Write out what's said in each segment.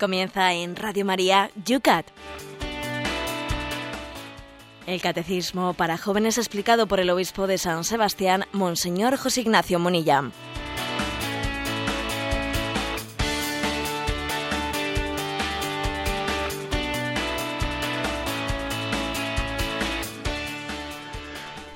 Comienza en Radio María Yucat. El Catecismo para Jóvenes explicado por el Obispo de San Sebastián, Monseñor José Ignacio Munilla.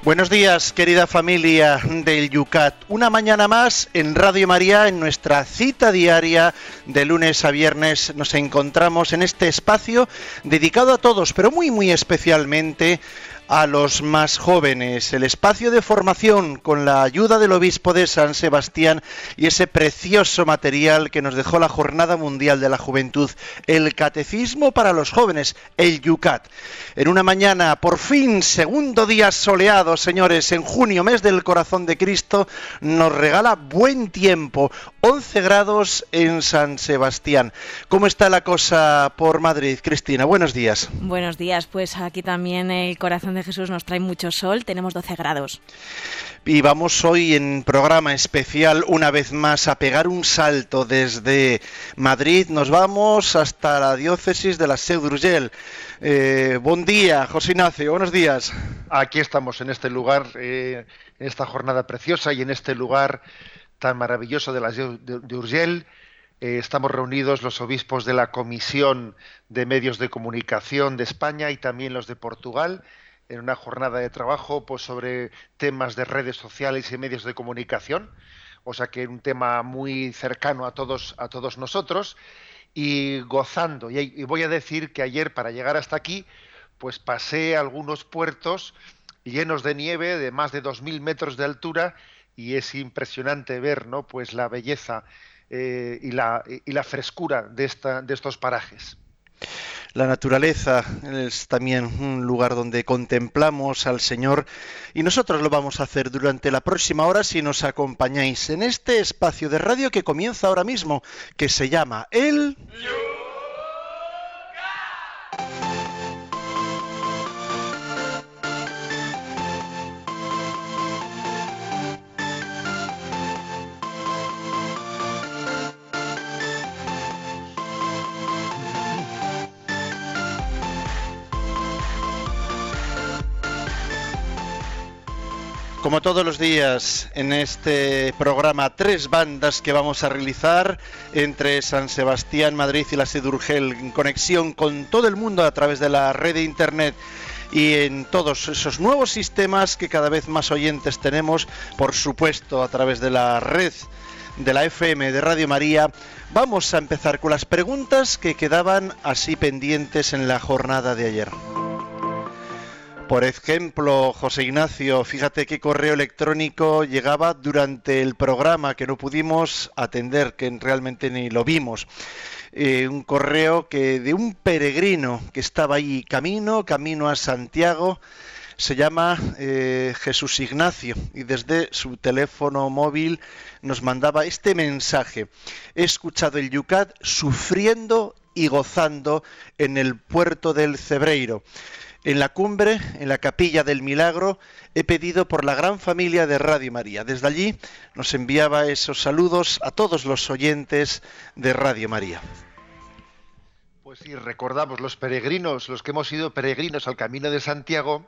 Buenos días, querida familia del Yucat. Una mañana más en Radio María, en nuestra cita diaria de lunes a viernes, nos encontramos en este espacio dedicado a todos, pero muy, muy especialmente a los más jóvenes, el espacio de formación con la ayuda del obispo de San Sebastián y ese precioso material que nos dejó la Jornada Mundial de la Juventud, el Catecismo para los jóvenes, el Yucat. En una mañana, por fin, segundo día soleado, señores, en junio, mes del corazón de Cristo, nos regala buen tiempo, 11 grados en San Sebastián. ¿Cómo está la cosa por Madrid, Cristina? Buenos días. Buenos días, pues aquí también el corazón de Jesús nos trae mucho sol, tenemos 12 grados. Y vamos hoy en programa especial una vez más a pegar un salto desde Madrid. Nos vamos hasta la diócesis de la Seu d'Urgell. Eh, buen día, José Ignacio, buenos días. Aquí estamos en este lugar, eh, en esta jornada preciosa y en este lugar tan maravilloso de la Seu d'Urgell. Eh, estamos reunidos los obispos de la Comisión de Medios de Comunicación de España y también los de Portugal en una jornada de trabajo pues, sobre temas de redes sociales y medios de comunicación, o sea que un tema muy cercano a todos, a todos nosotros, y gozando. Y, voy a decir que ayer, para llegar hasta aquí, pues pasé algunos puertos llenos de nieve de más de 2.000 metros de altura y es impresionante ver ¿no? pues la belleza eh, y, la, y la frescura de, esta, de estos parajes. La naturaleza es también un lugar donde contemplamos al Señor y nosotros lo vamos a hacer durante la próxima hora si nos acompañáis en este espacio de radio que comienza ahora mismo, que se llama El... Como todos los días en este programa, tres bandas que vamos a realizar entre San Sebastián, Madrid y la Sedurgel, en conexión con todo el mundo a través de la red de Internet y en todos esos nuevos sistemas que cada vez más oyentes tenemos, por supuesto a través de la red de la FM de Radio María, vamos a empezar con las preguntas que quedaban así pendientes en la jornada de ayer. Por ejemplo, José Ignacio, fíjate qué correo electrónico llegaba durante el programa que no pudimos atender, que realmente ni lo vimos. Eh, un correo que de un peregrino que estaba ahí camino, camino a Santiago, se llama eh, Jesús Ignacio y desde su teléfono móvil nos mandaba este mensaje. He escuchado el Yucat sufriendo y gozando en el puerto del Cebreiro. En la cumbre, en la capilla del milagro, he pedido por la gran familia de Radio María. Desde allí nos enviaba esos saludos a todos los oyentes de Radio María. Pues sí, recordamos los peregrinos, los que hemos sido peregrinos al Camino de Santiago,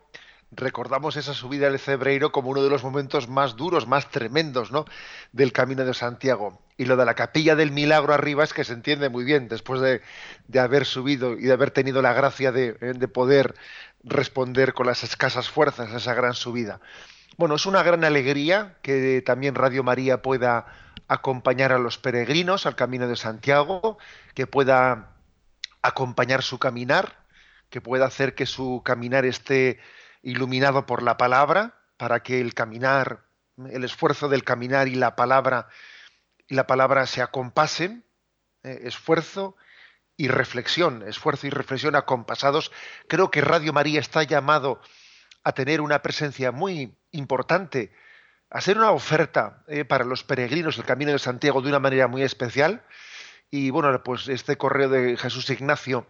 recordamos esa subida del Cebreiro como uno de los momentos más duros, más tremendos, ¿no? del Camino de Santiago. Y lo de la capilla del milagro arriba es que se entiende muy bien, después de, haber subido y de haber tenido la gracia de, de poder responder con las escasas fuerzas a esa gran subida. Bueno, es una gran alegría que también Radio María pueda acompañar a los peregrinos al Camino de Santiago, que pueda acompañar su caminar, que pueda hacer que su caminar esté iluminado por la palabra, para que el caminar, el esfuerzo del caminar y la palabra y la palabra se acompasen, eh, esfuerzo y reflexión, esfuerzo y reflexión acompasados, creo que Radio María está llamado a tener una presencia muy importante, a ser una oferta eh, para los peregrinos del Camino de Santiago de una manera muy especial. Y bueno, pues este correo de Jesús Ignacio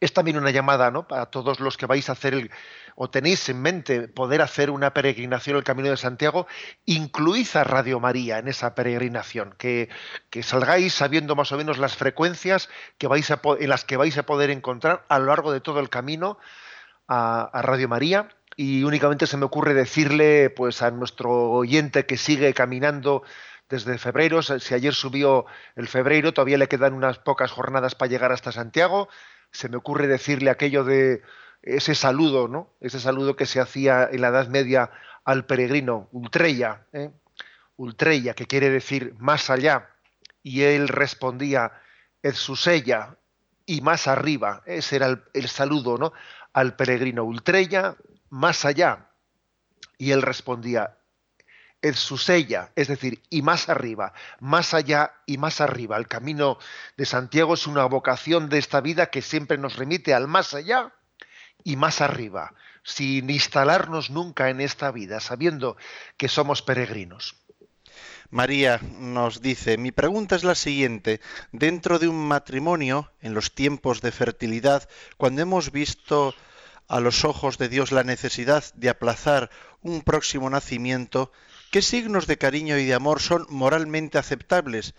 es también una llamada ¿no? para todos los que vais a hacer el, o tenéis en mente poder hacer una peregrinación el Camino de Santiago, incluid a Radio María en esa peregrinación, que, salgáis sabiendo más o menos las frecuencias que vais a, en las que vais a poder encontrar a lo largo de todo el camino a, a Radio María. Y únicamente se me ocurre decirle pues a nuestro oyente que sigue caminando desde febrero, si ayer subió el febrero, todavía le quedan unas pocas jornadas para llegar hasta Santiago, se me ocurre decirle aquello de ese saludo, ¿no? Ese saludo que se hacía en la Edad Media al peregrino, ultreya, ¿eh? ultreya, que quiere decir más allá, y él respondía, es su sella, y más arriba, ese era el, saludo, ¿no? Al peregrino, ultreya, más allá, y él respondía, es su sella, es decir, y más arriba, más allá y más arriba. El camino de Santiago es una vocación de esta vida que siempre nos remite al más allá y más arriba, sin instalarnos nunca en esta vida, sabiendo que somos peregrinos. María nos dice, mi pregunta es la siguiente, dentro de un matrimonio, en los tiempos de fertilidad, cuando hemos visto a los ojos de Dios la necesidad de aplazar un próximo nacimiento, ¿Qué signos de cariño y de amor son moralmente aceptables?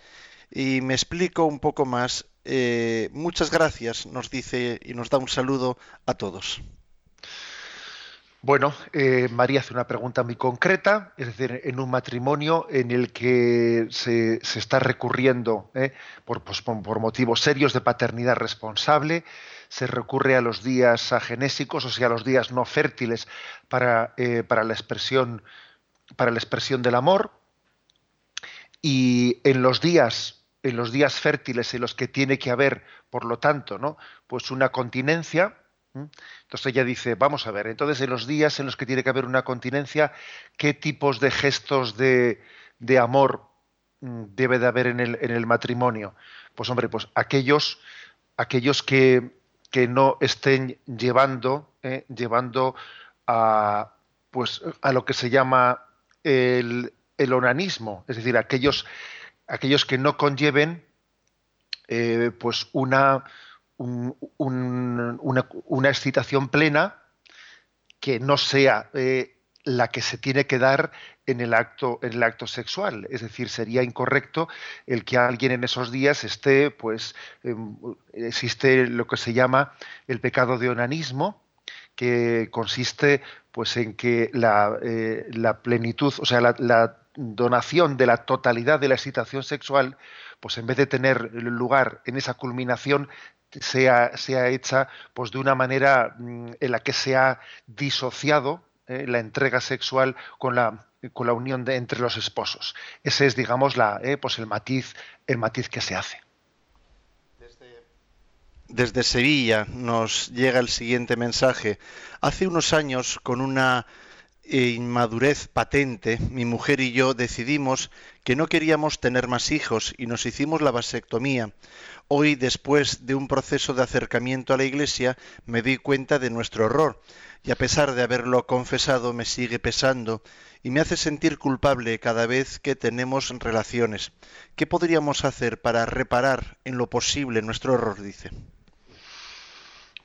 Y me explico un poco más. Eh, muchas gracias, nos dice y nos da un saludo a todos. Bueno, eh, María hace una pregunta muy concreta, es decir, en un matrimonio en el que se, está recurriendo eh, pues, por, motivos serios de paternidad responsable, se recurre a los días agenésicos, o sea, a los días no fértiles para, para la expresión para la expresión del amor y en los días en los días fértiles en los que tiene que haber, por lo tanto, ¿no? Pues una continencia. Entonces ella dice, vamos a ver, entonces en los días en los que tiene que haber una continencia, ¿qué tipos de gestos de, de amor debe de haber en el, en el, matrimonio? Pues hombre, pues aquellos, aquellos que, que no estén llevando, ¿eh? llevando a, pues, a lo que se llama el, el onanismo, es decir, aquellos, aquellos que no conlleven eh, pues una, una, excitación plena que no sea eh, la que se tiene que dar en el acto en el acto sexual. Es decir sería incorrecto el que alguien en esos días esté pues em, existe lo que se llama el pecado de onanismo que consiste pues en que la, eh, plenitud, o sea, la, donación de la totalidad de la excitación sexual, pues en vez de tener lugar en esa culminación, sea, sea hecha pues de una manera mm, en la que se ha disociado eh, la entrega sexual con la, con la unión de, entre los esposos. Ese es, digamos, la, eh, pues el matiz, el matiz que se hace. Desde Sevilla nos llega el siguiente mensaje. Hace unos años, con una inmadurez patente, mi mujer y yo decidimos que no queríamos tener más hijos y nos hicimos la vasectomía. Hoy, después de un proceso de acercamiento a la Iglesia, me di cuenta de nuestro error y a pesar de haberlo confesado me sigue pesando y me hace sentir culpable cada vez que tenemos relaciones. ¿Qué podríamos hacer para reparar en lo posible nuestro error? dice.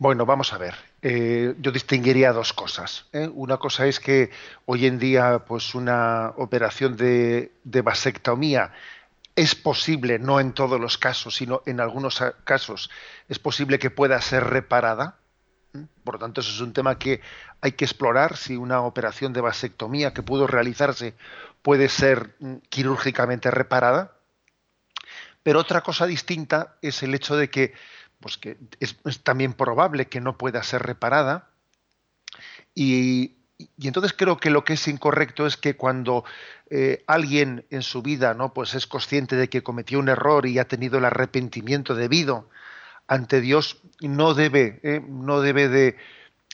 Bueno, vamos a ver. Eh, yo distinguiría dos cosas. ¿eh? Una cosa es que hoy en día, pues una operación de, vasectomía es posible, no en todos los casos, sino en algunos casos, es posible que pueda ser reparada. Por lo tanto, eso es un tema que hay que explorar, si una operación de vasectomía que pudo realizarse puede ser mm, quirúrgicamente reparada. Pero otra cosa distinta es el hecho de que pues que es, también probable que no pueda ser reparada. Y, entonces creo que lo que es incorrecto es que cuando eh, alguien en su vida no pues es consciente de que cometió un error y ha tenido el arrepentimiento debido ante Dios no debe eh, no debe de,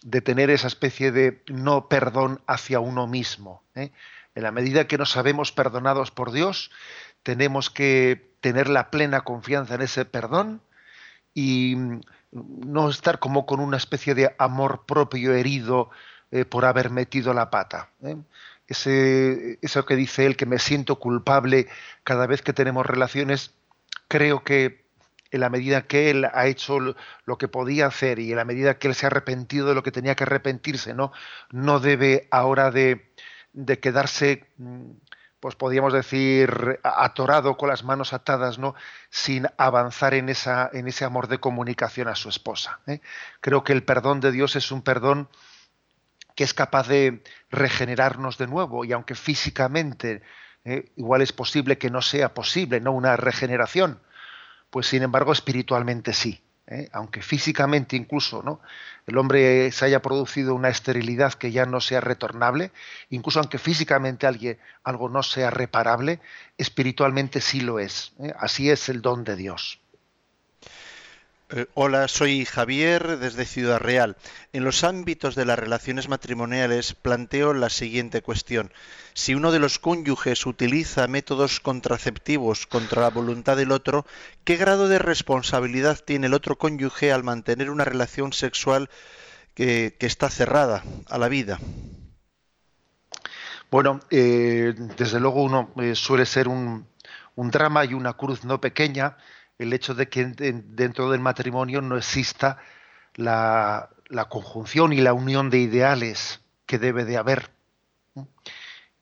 de, tener esa especie de no perdón hacia uno mismo eh. en la medida que nos sabemos perdonados por Dios tenemos que tener la plena confianza en ese perdón y mm, no estar como con una especie de amor propio herido eh, por haber metido la pata. ¿eh? Ese, eso que dice él, que me siento culpable cada vez que tenemos relaciones, creo que en la medida que él ha hecho lo que podía hacer y en la medida que él se ha arrepentido de lo que tenía que arrepentirse, ¿no? No debe ahora de, de quedarse, mm, pues podríamos decir, atorado con las manos atadas, ¿no? Sin avanzar en, esa, en ese amor de comunicación a su esposa. ¿eh? Creo que el perdón de Dios es un perdón que es capaz de regenerarnos de nuevo y aunque físicamente ¿eh? igual es posible que no sea posible, no una regeneración, pues sin embargo espiritualmente sí. ¿Eh? Aunque físicamente incluso ¿no? el hombre se haya producido una esterilidad que ya no sea retornable, incluso aunque físicamente alguien, algo no sea reparable, espiritualmente sí lo es. ¿eh? Así es el don de Dios. Eh, hola, soy Javier desde Ciudad Real. En los ámbitos de las relaciones matrimoniales planteo la siguiente cuestión. Si uno de los cónyuges utiliza métodos contraceptivos contra la voluntad del otro, ¿qué grado de responsabilidad tiene el otro cónyuge al mantener una relación sexual que, está cerrada a la vida? Bueno, eh, desde luego uno eh, suele ser un, un drama y una cruz no pequeña el hecho de que dentro del matrimonio no exista la, conjunción y la unión de ideales que debe de haber.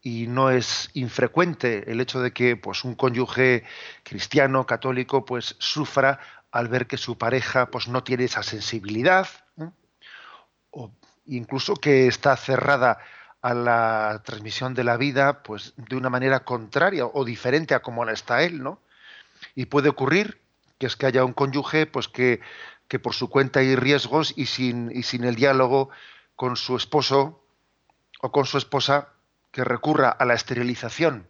Y no es infrecuente el hecho de que pues, un cónyuge cristiano, católico, pues sufra al ver que su pareja pues, no tiene esa sensibilidad, o incluso que está cerrada a la transmisión de la vida pues de una manera contraria o diferente a como la está él, ¿no? Y puede ocurrir que es que haya un cónyuge pues que, que por su cuenta hay riesgos y sin, y sin el diálogo con su esposo o con su esposa que recurra a la esterilización,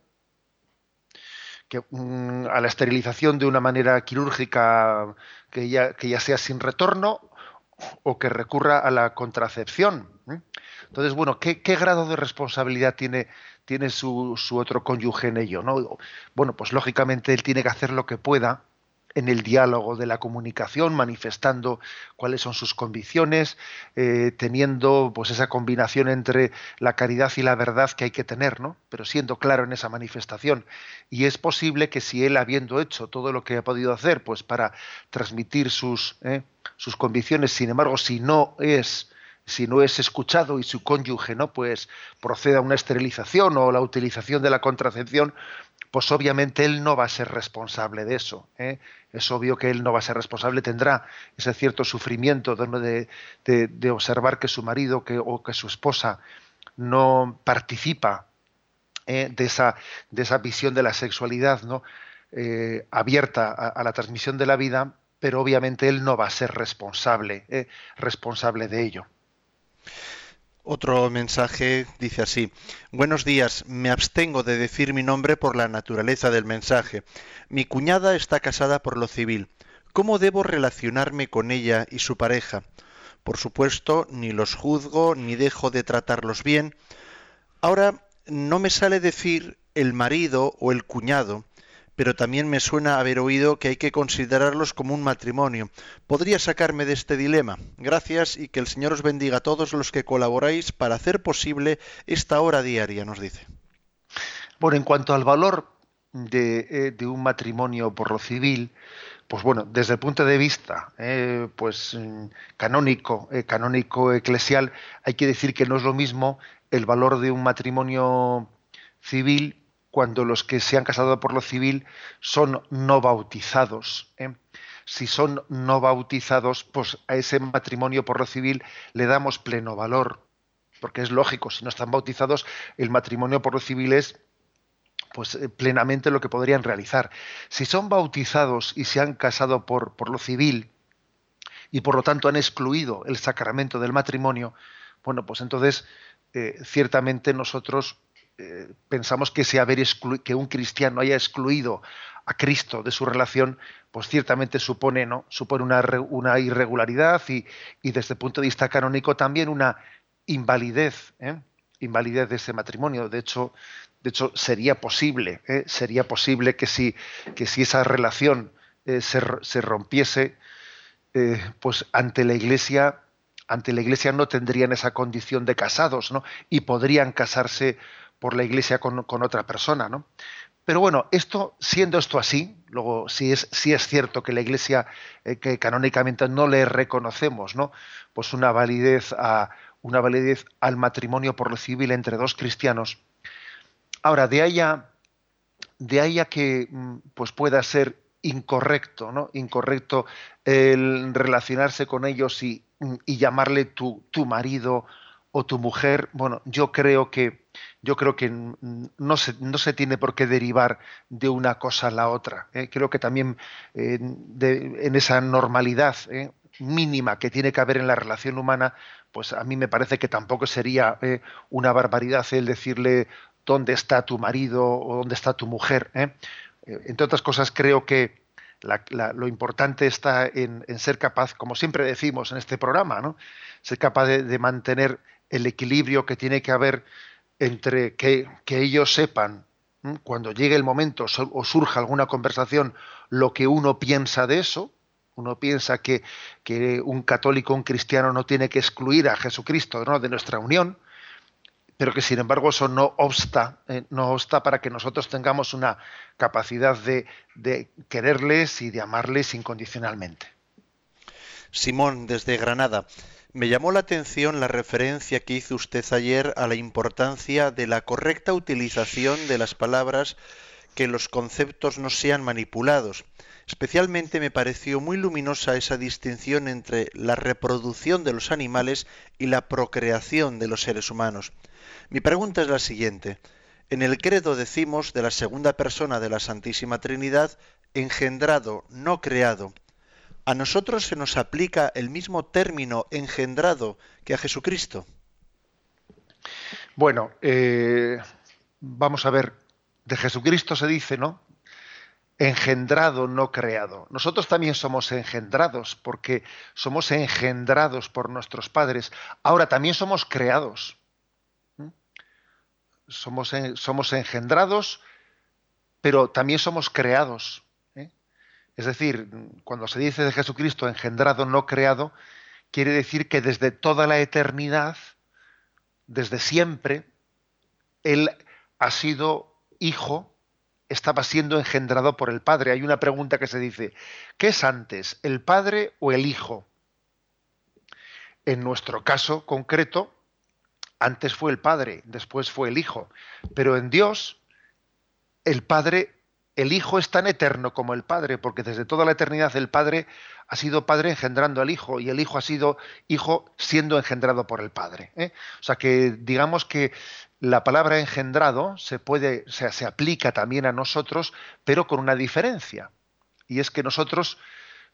que, mm, a la esterilización de una manera quirúrgica que ya, que ya sea sin retorno o que recurra a la contracepción. Entonces, bueno, ¿qué, ¿qué, grado de responsabilidad tiene, tiene su, su, otro cónyuge en ello? ¿no? Bueno, pues lógicamente él tiene que hacer lo que pueda en el diálogo de la comunicación, manifestando cuáles son sus convicciones, eh, teniendo pues esa combinación entre la caridad y la verdad que hay que tener, ¿no? Pero siendo claro en esa manifestación. Y es posible que si él habiendo hecho todo lo que ha podido hacer, pues para transmitir sus, ¿eh? sus convicciones, sin embargo, si no es si no es escuchado y su cónyuge no pues proceda a una esterilización o la utilización de la contracepción pues obviamente él no va a ser responsable de eso. ¿eh? Es obvio que él no va a ser responsable, tendrá ese cierto sufrimiento de, observar que su marido o que su esposa no participa ¿eh? de, esa, de esa visión de la sexualidad ¿no? Eh, abierta a, la transmisión de la vida, pero obviamente él no va a ser responsable, responsable de ello. Otro mensaje dice así, buenos días, me abstengo de decir mi nombre por la naturaleza del mensaje. Mi cuñada está casada por lo civil. ¿Cómo debo relacionarme con ella y su pareja? Por supuesto, ni los juzgo ni dejo de tratarlos bien. Ahora, no me sale decir el marido o el cuñado, pero también me suena haber oído que hay que considerarlos como un matrimonio. ¿Podría sacarme de este dilema? Gracias y que el Señor os bendiga a todos los que colaboráis para hacer posible esta hora diaria, nos dice. Bueno, en cuanto al valor de, eh, un matrimonio por lo civil, pues bueno, desde el punto de vista eh, pues mm, canónico, eh, canónico eclesial, hay que decir que no es lo mismo el valor de un matrimonio civil cuando los que se han casado por lo civil son no bautizados. ¿eh? Si son no bautizados, pues a ese matrimonio por lo civil le damos pleno valor, porque es lógico, si no están bautizados, el matrimonio por lo civil es pues eh, plenamente lo que podrían realizar. Si son bautizados y se han casado por, por lo civil y por lo tanto han excluido el sacramento del matrimonio, bueno, pues entonces eh, ciertamente nosotros eh, pensamos que, haber que un cristiano haya excluido a Cristo de su relación, pues ciertamente supone, ¿no? supone una, una irregularidad y, desde el punto de vista canónico también una invalidez, ¿eh? invalidez de ese matrimonio. De hecho, de hecho sería posible, ¿eh? sería posible que si, que si esa relación se, se, rompiese, pues ante la Iglesia ante la Iglesia no tendrían esa condición de casados, ¿no? Y podrían casarse por la iglesia con, otra persona, ¿no? Pero bueno, esto, siendo esto así, luego si es, es cierto que la Iglesia, eh, que canónicamente no le reconocemos, ¿no? Pues una validez a una validez al matrimonio por lo civil entre dos cristianos. Ahora, de allá, de allá que mm, pues pueda ser incorrecto, ¿no? Incorrecto el relacionarse con ellos y, y llamarle tu, tu marido o tu mujer, bueno, yo creo que yo creo que no se, no se tiene por qué derivar de una cosa a la otra. ¿eh? Creo que también eh, en esa normalidad ¿eh? mínima que tiene que haber en la relación humana, pues a mí me parece que tampoco sería una barbaridad el decirle dónde está tu marido o dónde está tu mujer. Entre otras cosas, creo que lo importante está en, ser capaz, como siempre decimos en este programa, ¿no? ser capaz de mantener el equilibrio que tiene que haber entre que, ellos sepan cuando llegue el momento o surja alguna conversación lo que uno piensa de eso, uno piensa que, que, un católico, un cristiano no tiene que excluir a Jesucristo de nuestra unión, pero que sin embargo eso no obsta, eh, no obsta para que nosotros tengamos una capacidad de, de quererles y de amarles incondicionalmente. Simón, desde Granada. Me llamó la atención la referencia que hizo usted ayer a la importancia de la correcta utilización de las palabras, que los conceptos no sean manipulados. Especialmente me pareció muy luminosa esa distinción entre la reproducción de los animales y la procreación de los seres humanos. Mi pregunta es la siguiente. En el credo decimos de la segunda persona de la Santísima Trinidad, engendrado, no creado a nosotros se nos aplica el mismo término engendrado que a Jesucristo. Bueno, eh, vamos a ver, de Jesucristo se dice, ¿no? Engendrado, no creado. Nosotros también somos engendrados porque somos engendrados por nuestros padres. Ahora también somos creados. Somos, somos engendrados, pero también somos creados. Es decir, cuando se dice de Jesucristo engendrado, no creado, quiere decir que desde toda la eternidad, desde siempre, Él ha sido hijo, estaba siendo engendrado por el Padre. Hay una pregunta que se dice, ¿qué es antes, el Padre o el Hijo? En nuestro caso concreto, antes fue el Padre, después fue el Hijo, pero en Dios, el Padre el Hijo es tan eterno como el Padre, porque desde toda la eternidad el Padre ha sido Padre engendrando al Hijo y el Hijo ha sido Hijo siendo engendrado por el Padre. ¿eh? O sea que digamos que la palabra engendrado se puede, se, se aplica también a nosotros, pero con una diferencia. Y es que nosotros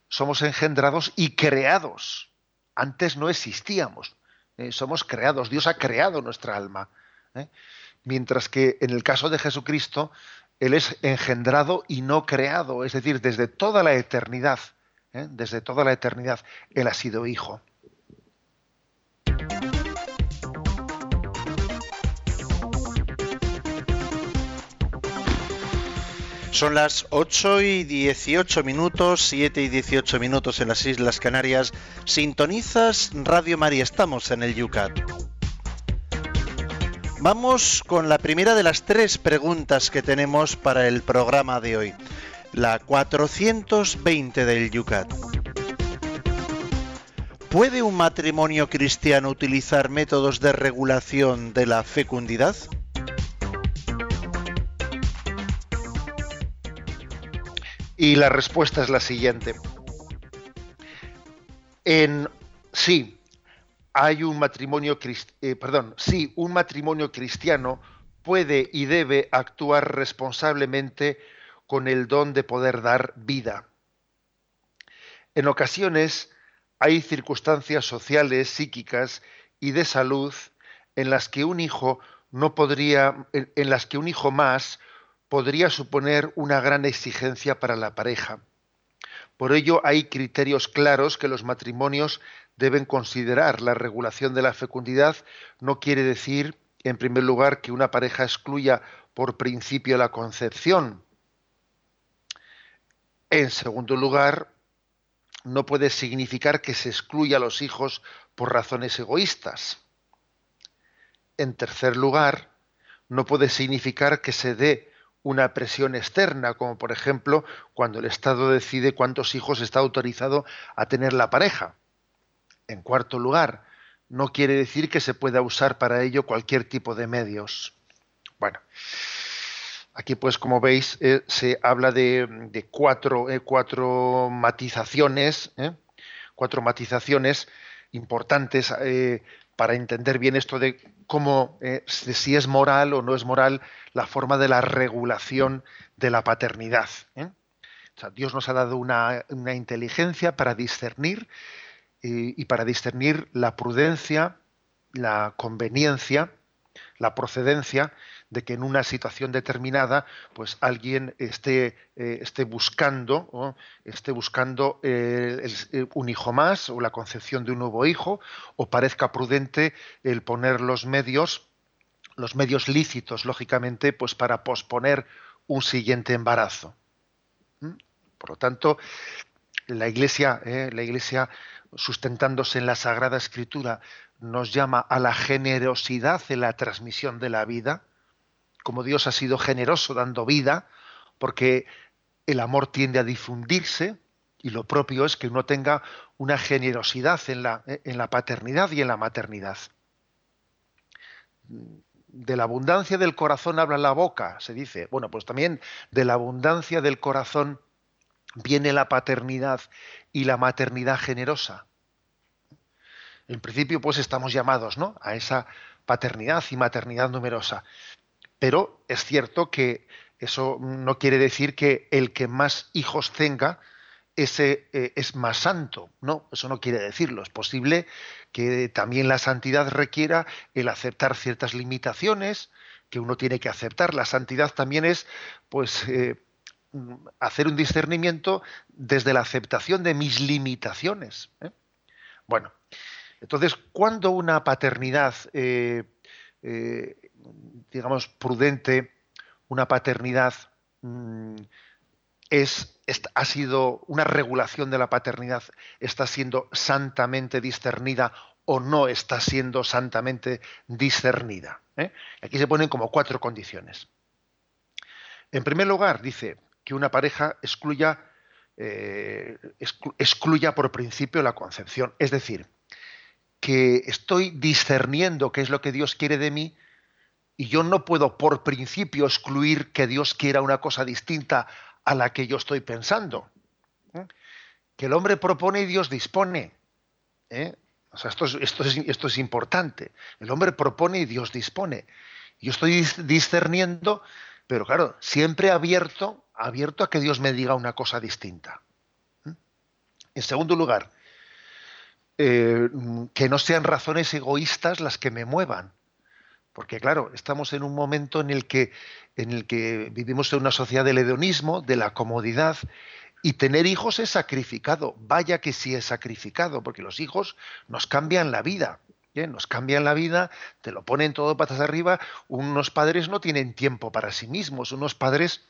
somos engendrados y creados. Antes no existíamos. ¿eh? somos creados. Dios ha creado nuestra alma. ¿eh? Mientras que en el caso de Jesucristo, él es engendrado y no creado, es decir, desde toda la eternidad, ¿eh? desde toda la eternidad, Él ha sido hijo. Son las 8 y 18 minutos, 7 y 18 minutos en las Islas Canarias. Sintonizas Radio María, estamos en el Yucat. Vamos con la primera de las tres preguntas que tenemos para el programa de hoy. La 420 del Yucat. ¿Puede un matrimonio cristiano utilizar métodos de regulación de la fecundidad? Y la respuesta es la siguiente. En sí, hay un matrimonio, eh, perdón, sí, un matrimonio cristiano puede y debe actuar responsablemente con el don de poder dar vida. En ocasiones hay circunstancias sociales, psíquicas y de salud en las que un hijo no podría, en las que un hijo más podría suponer una gran exigencia para la pareja. Por ello hay criterios claros que los matrimonios deben considerar. La regulación de la fecundidad no quiere decir, en primer lugar, que una pareja excluya por principio la concepción. En segundo lugar, no puede significar que se excluya a los hijos por razones egoístas. En tercer lugar, no puede significar que se dé una presión externa, como por ejemplo cuando el Estado decide cuántos hijos está autorizado a tener la pareja. En cuarto lugar, no quiere decir que se pueda usar para ello cualquier tipo de medios. Bueno, aquí pues como veis eh, se habla de, cuatro, eh, cuatro, matizaciones, ¿eh? cuatro matizaciones importantes para entender bien esto de cómo, si es moral o no es moral la forma de la regulación de la paternidad. Dios nos ha dado una, una inteligencia para discernir y, para discernir la prudencia, la conveniencia, la procedencia de que en una situación determinada pues alguien esté, eh, esté buscando esté buscando eh, un hijo más o la concepción de un nuevo hijo o parezca prudente el poner los medios los medios lícitos lógicamente pues para posponer un siguiente embarazo ¿Mm? por lo tanto la iglesia eh, la iglesia sustentándose en la Sagrada Escritura, nos llama a la generosidad en la transmisión de la vida, como Dios ha sido generoso dando vida, porque el amor tiende a difundirse y lo propio es que uno tenga una generosidad en la, paternidad y en la maternidad. De la abundancia del corazón habla la boca, se dice. Bueno, pues también de la abundancia del corazón viene la paternidad y la maternidad generosa. En principio, pues estamos llamados ¿no? a esa paternidad y maternidad numerosa. Pero es cierto que eso no quiere decir que el que más hijos tenga ese eh, es más santo. No, eso no quiere decirlo. Es posible que también la santidad requiera el aceptar ciertas limitaciones que uno tiene que aceptar. La santidad también es, pues, eh, hacer un discernimiento desde la aceptación de mis limitaciones. ¿eh? Bueno, entonces, cuando una paternidad, digamos, prudente, una paternidad mm, es, ha sido una regulación de la paternidad, está siendo santamente discernida o no está siendo santamente discernida. Aquí se ponen como cuatro condiciones. En primer lugar, dice, que una pareja excluya, eh, excluya por principio la concepción. Es decir, que estoy discerniendo qué es lo que Dios quiere de mí y yo no puedo por principio excluir que Dios quiera una cosa distinta a la que yo estoy pensando. ¿eh? Que el hombre propone y Dios dispone. ¿eh? O sea, esto es, esto, es, esto es importante. El hombre propone y Dios dispone. Yo estoy discerniendo, pero claro, siempre abierto abierto a que Dios me diga una cosa distinta. ¿Mm? En segundo lugar, eh, que no sean razones egoístas las que me muevan. Porque claro, estamos en un momento en el que, en el que vivimos en una sociedad del hedonismo, de la comodidad, y tener hijos es sacrificado. Vaya que sí es sacrificado, porque los hijos nos cambian la vida. Nos cambian la vida, te lo ponen todo patas arriba. Unos padres no tienen tiempo para sí mismos, unos padres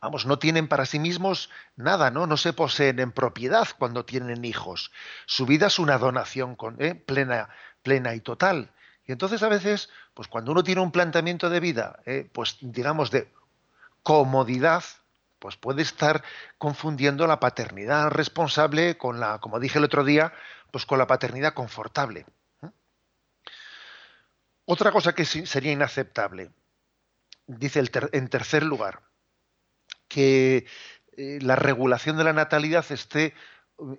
vamos, no tienen para sí mismos nada, ¿no? No se poseen en propiedad cuando tienen hijos. Su vida es una donación ¿eh? plena, plena y total. Y entonces a veces, pues cuando uno tiene un planteamiento de vida, ¿eh? pues digamos de comodidad, pues puede estar confundiendo la paternidad responsable con la, como dije el otro día, pues con la paternidad confortable. ¿eh? Otra cosa que sería inaceptable, dice en tercer lugar, que eh, la regulación de la natalidad esté,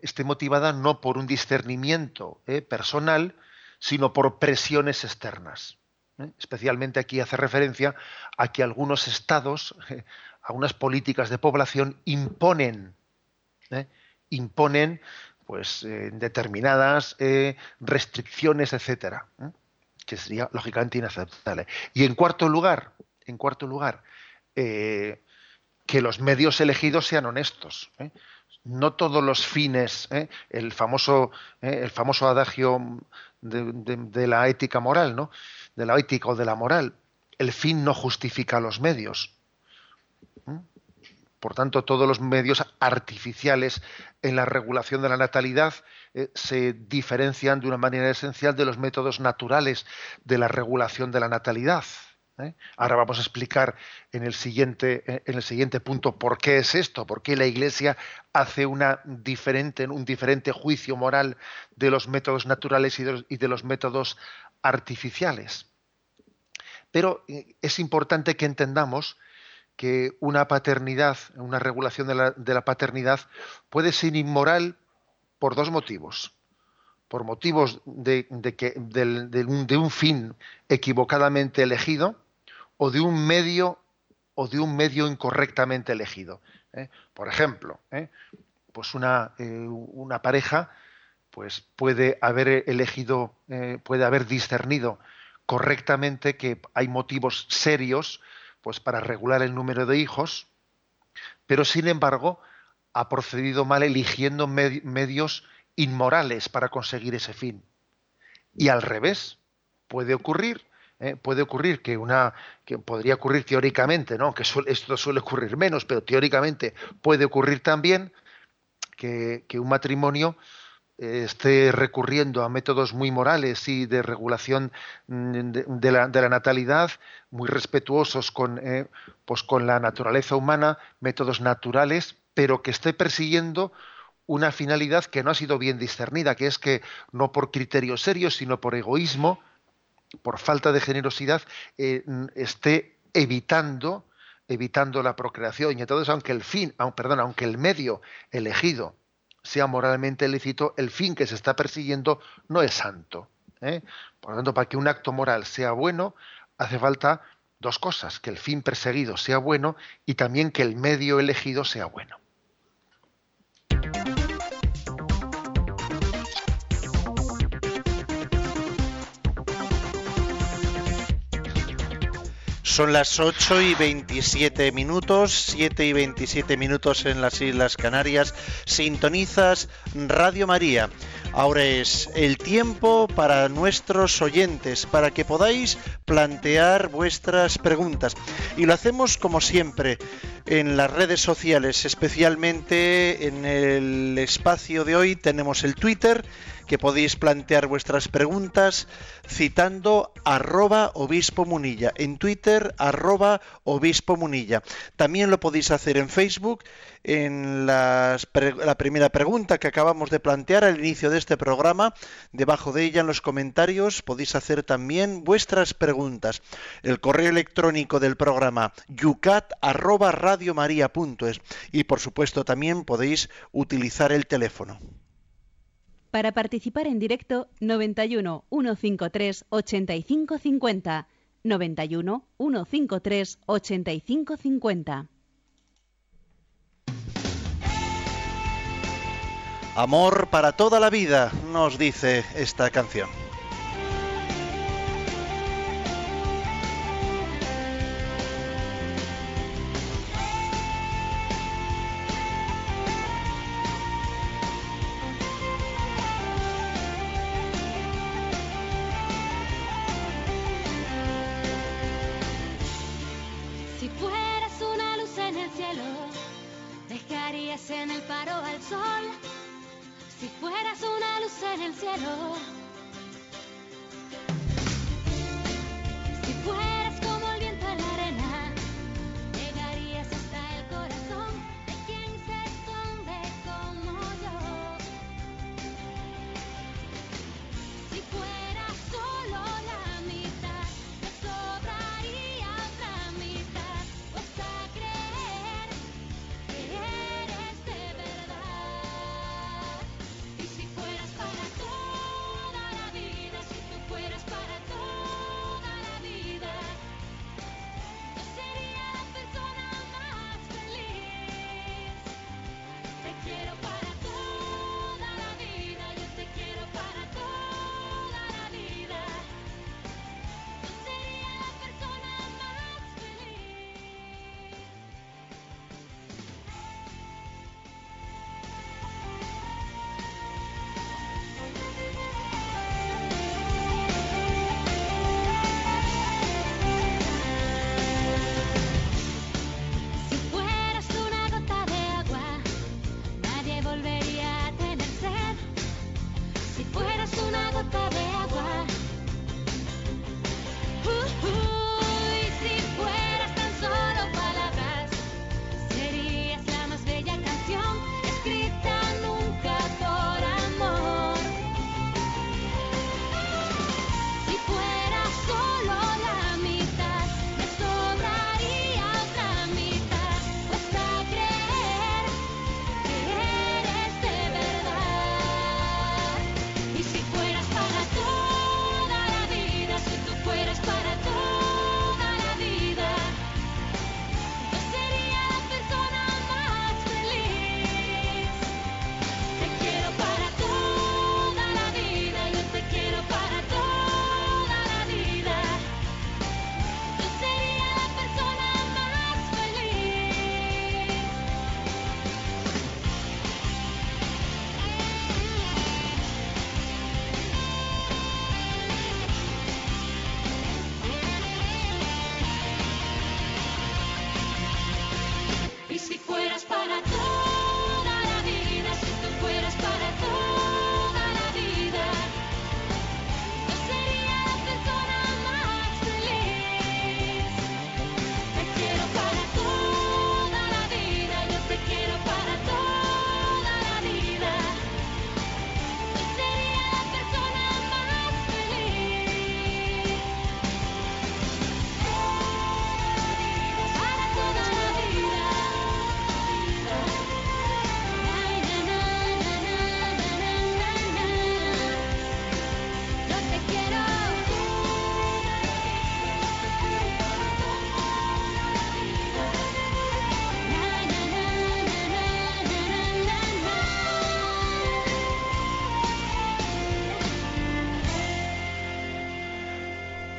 esté, motivada no por un discernimiento personal, sino por presiones externas. ¿eh? Especialmente aquí hace referencia a que algunos estados, algunas políticas de población imponen, imponen pues determinadas restricciones, etcétera, que sería lógicamente inaceptable. Y en cuarto lugar, en cuarto lugar, que los medios elegidos sean honestos. ¿eh? No todos los fines, ¿eh? el, famoso, ¿eh? el famoso adagio de, la ética moral, ¿no? de la ética o de la moral, el fin no justifica los medios. Por tanto, todos los medios artificiales en la regulación de la natalidad se diferencian de una manera esencial de los métodos naturales de la regulación de la natalidad. ¿Eh? Ahora vamos a explicar en el, siguiente, eh, en el siguiente punto por qué es esto, por qué la Iglesia hace una diferente, un diferente juicio moral de los métodos naturales y de los, métodos artificiales. Pero eh, es importante que entendamos que una paternidad, una regulación de la, paternidad puede ser inmoral por dos motivos por motivos de, que, de, un, fin equivocadamente elegido o de un medio o de un medio incorrectamente elegido. ¿eh? Por ejemplo, ¿eh? pues una, eh, una, pareja pues puede haber elegido, puede haber discernido correctamente que hay motivos serios pues para regular el número de hijos, pero sin embargo ha procedido mal eligiendo medios inmorales para conseguir ese fin. Y al revés, puede ocurrir ¿eh? puede ocurrir que una, que podría ocurrir teóricamente, ¿no? que esto suele ocurrir menos, pero teóricamente puede ocurrir también que, un matrimonio eh, esté recurriendo a métodos muy morales y de regulación mm, de, la, natalidad, muy respetuosos con, eh, pues con la naturaleza humana, métodos naturales, pero que esté persiguiendo una finalidad que no ha sido bien discernida, que es que no por criterios serios, sino por egoísmo, por falta de generosidad, eh, esté evitando, evitando la procreación. Y entonces, aunque el fin, perdón, aunque el medio elegido sea moralmente lícito, el fin que se está persiguiendo no es santo. ¿eh? Por lo tanto, para que un acto moral sea bueno, hace falta dos cosas, que el fin perseguido sea bueno y también que el medio elegido sea bueno. Son las 8 y 27 minutos, 7 y 27 minutos en las Islas Canarias. Sintonizas Radio María. Ahora es el tiempo para nuestros oyentes, para que podáis plantear vuestras preguntas. Y lo hacemos como siempre en las redes sociales, especialmente en el espacio de hoy tenemos el Twitter que podéis plantear vuestras preguntas citando arroba obispo munilla, en Twitter arroba obispo munilla. También lo podéis hacer en Facebook, en la primera pregunta que acabamos de plantear al inicio de este programa, debajo de ella en los comentarios podéis hacer también vuestras preguntas. El correo electrónico del programa yucat arroba radiomaria.es y por supuesto también podéis utilizar el teléfono. Para participar en directo, 91 153 8550. 91 153 8550. Amor para toda la vida, nos dice esta canción.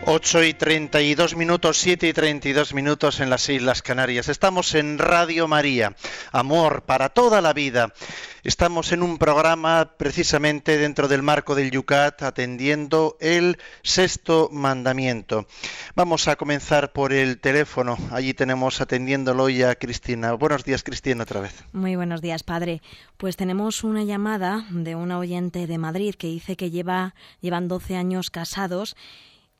8 y 32 minutos, 7 y 32 minutos en las Islas Canarias. Estamos en Radio María, amor para toda la vida. Estamos en un programa precisamente dentro del marco del Yucat atendiendo el sexto mandamiento. Vamos a comenzar por el teléfono. Allí tenemos atendiéndolo ya Cristina. Buenos días, Cristina, otra vez. Muy buenos días, padre. Pues tenemos una llamada de una oyente de Madrid que dice que lleva, llevan 12 años casados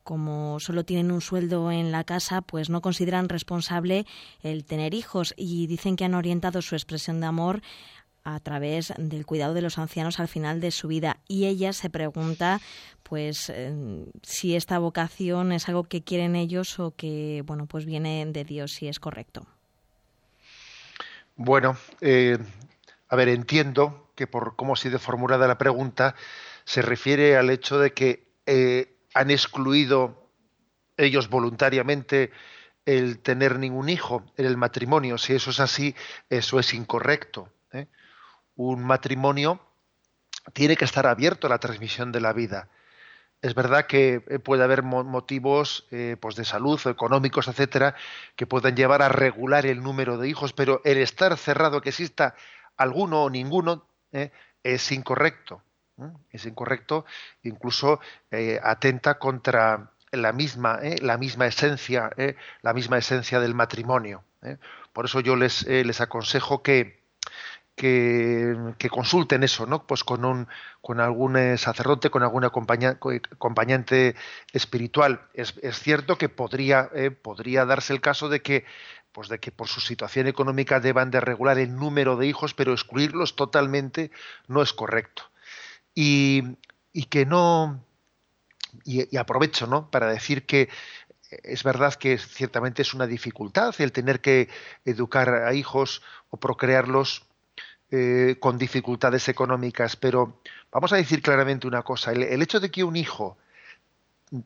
como solo tienen un sueldo en la casa, pues no consideran responsable el tener hijos. Y dicen que han orientado su expresión de amor a través del cuidado de los ancianos al final de su vida. Y ella se pregunta pues eh, si esta vocación es algo que quieren ellos o que bueno pues viene de Dios si es correcto. Bueno eh, a ver entiendo que por cómo ha sido formulada la pregunta se refiere al hecho de que eh, han excluido ellos voluntariamente el tener ningún hijo en el matrimonio. Si eso es así, eso es incorrecto. ¿eh? Un matrimonio tiene que estar abierto a la transmisión de la vida. Es verdad que eh, puede haber motivos eh, pues de salud, económicos, etcétera, que puedan llevar a regular el número de hijos, pero el estar cerrado, que exista alguno o ninguno, es incorrecto es incorrecto, incluso eh, atenta contra la misma, eh, la misma esencia, eh, la misma esencia del matrimonio. Por eso yo les, les aconsejo que, que, consulten eso, ¿no? Pues con un, con algún sacerdote, con algún acompañante espiritual. Es, es, cierto que podría, podría darse el caso de que pues de que por su situación económica deban de regular el número de hijos, pero excluirlos totalmente no es correcto y, que no, y, aprovecho ¿no? para decir que es verdad que ciertamente es una dificultad el tener que educar a hijos o procrearlos eh, con dificultades económicas, pero vamos a decir claramente una cosa, el, hecho de que un hijo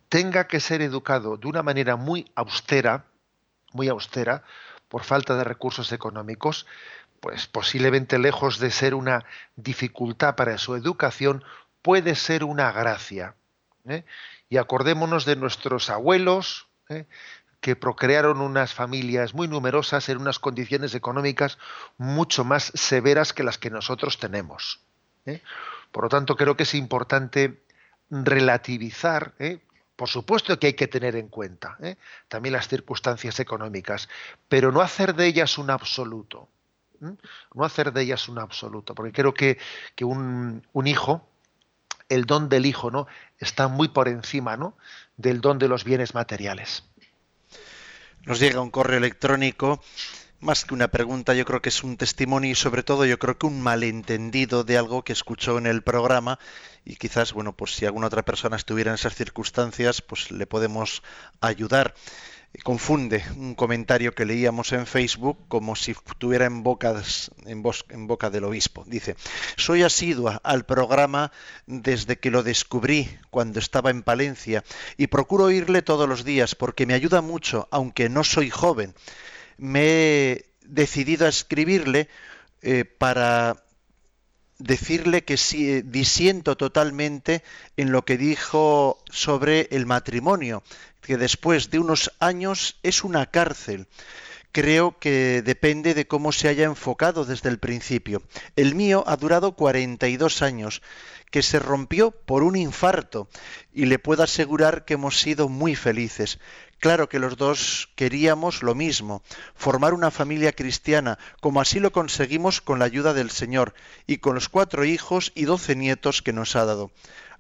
tenga que ser educado de una manera muy austera, muy austera, por falta de recursos económicos, pues posiblemente lejos de ser una dificultad para su educación, puede ser una gracia. ¿eh? Y acordémonos de nuestros abuelos, ¿eh? que procrearon unas familias muy numerosas en unas condiciones económicas mucho más severas que las que nosotros tenemos. ¿eh? Por lo tanto, creo que es importante relativizar, por supuesto que hay que tener en cuenta también las circunstancias económicas, pero no hacer de ellas un absoluto. No hacer de ellas un absoluto, porque creo que, un, hijo, el don del hijo, ¿no? está muy por encima ¿no? del don de los bienes materiales. Nos llega un correo electrónico más que una pregunta, yo creo que es un testimonio y sobre todo yo creo que un malentendido de algo que escuchó en el programa y quizás, bueno, pues si alguna otra persona estuviera en esas circunstancias, pues le podemos ayudar confunde un comentario que leíamos en Facebook como si estuviera en en, en boca del obispo. Dice, soy asidua al programa desde que lo descubrí cuando estaba en Palencia y procuro oírle todos los días porque me ayuda mucho, aunque no soy joven. Me he decidido a escribirle eh, para decirle que sí, disiento totalmente en lo que dijo sobre el matrimonio, que después de unos años es una cárcel. Creo que depende de cómo se haya enfocado desde el principio. El mío ha durado 42 años, que se rompió por un infarto, y le puedo asegurar que hemos sido muy felices. Claro que los dos queríamos lo mismo, formar una familia cristiana, como así lo conseguimos con la ayuda del Señor, y con los cuatro hijos y doce nietos que nos ha dado.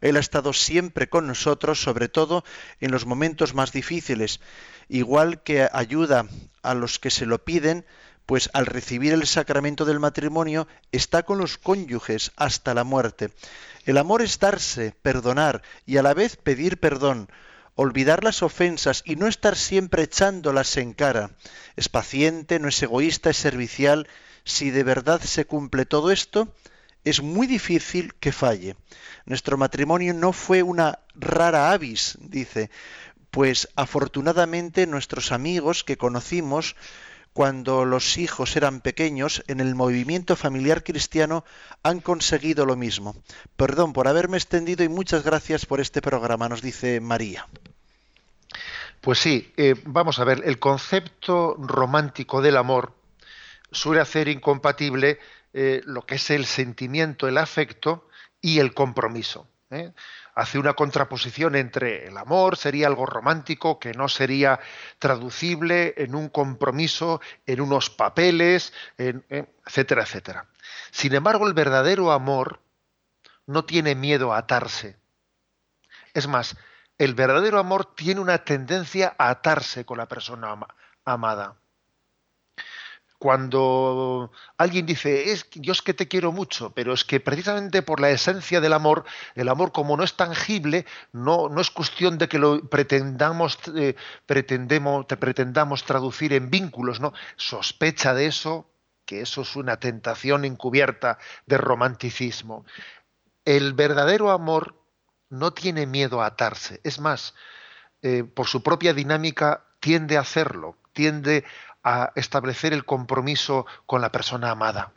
Él ha estado siempre con nosotros, sobre todo en los momentos más difíciles, igual que ayuda a los que se lo piden, pues al recibir el sacramento del matrimonio está con los cónyuges hasta la muerte. El amor es darse, perdonar y a la vez pedir perdón, olvidar las ofensas y no estar siempre echándolas en cara. Es paciente, no es egoísta, es servicial. Si de verdad se cumple todo esto, es muy difícil que falle. Nuestro matrimonio no fue una rara avis, dice, pues afortunadamente nuestros amigos que conocimos cuando los hijos eran pequeños en el movimiento familiar cristiano han conseguido lo mismo. Perdón por haberme extendido y muchas gracias por este programa, nos dice María. Pues sí, eh, vamos a ver, el concepto romántico del amor suele hacer incompatible eh, lo que es el sentimiento, el afecto y el compromiso. ¿eh? Hace una contraposición entre el amor, sería algo romántico que no sería traducible en un compromiso, en unos papeles, etcétera, etcétera. Sin embargo, el verdadero amor no tiene miedo a atarse. Es más, el verdadero amor tiene una tendencia a atarse con la persona amada. Cuando alguien dice, es, yo es que te quiero mucho, pero es que precisamente por la esencia del amor, el amor como no es tangible, no, no es cuestión de que lo pretendamos, eh, pretendemos, te pretendamos traducir en vínculos, ¿no? Sospecha de eso, que eso es una tentación encubierta de romanticismo. El verdadero amor no tiene miedo a atarse. Es más, eh, por su propia dinámica tiende a hacerlo, tiende a establecer el compromiso con la persona amada.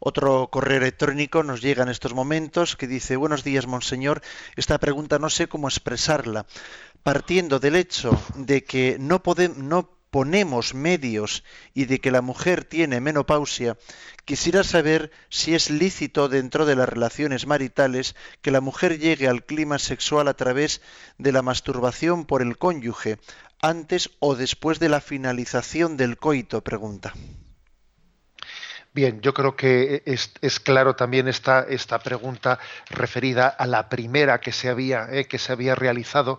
Otro correo electrónico nos llega en estos momentos que dice, buenos días, monseñor, esta pregunta no sé cómo expresarla. Partiendo del hecho de que no, no ponemos medios y de que la mujer tiene menopausia, quisiera saber si es lícito dentro de las relaciones maritales que la mujer llegue al clima sexual a través de la masturbación por el cónyuge, antes o después de la finalización del coito, pregunta. Bien, yo creo que es, claro también esta, esta, pregunta referida a la primera que se había, eh, que se había realizado.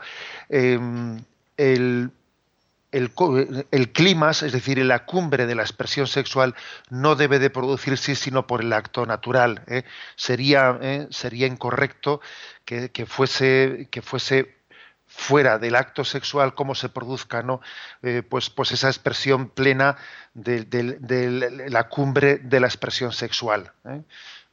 Em, el, el, el es decir, la cumbre de la expresión sexual, no debe de producirse sino por el acto natural. ¿eh? Sería, ¿eh? sería incorrecto que, fuese, que fuese fuera del acto sexual como se produzca no eh, pues pues esa expresión plena de, la cumbre de la expresión sexual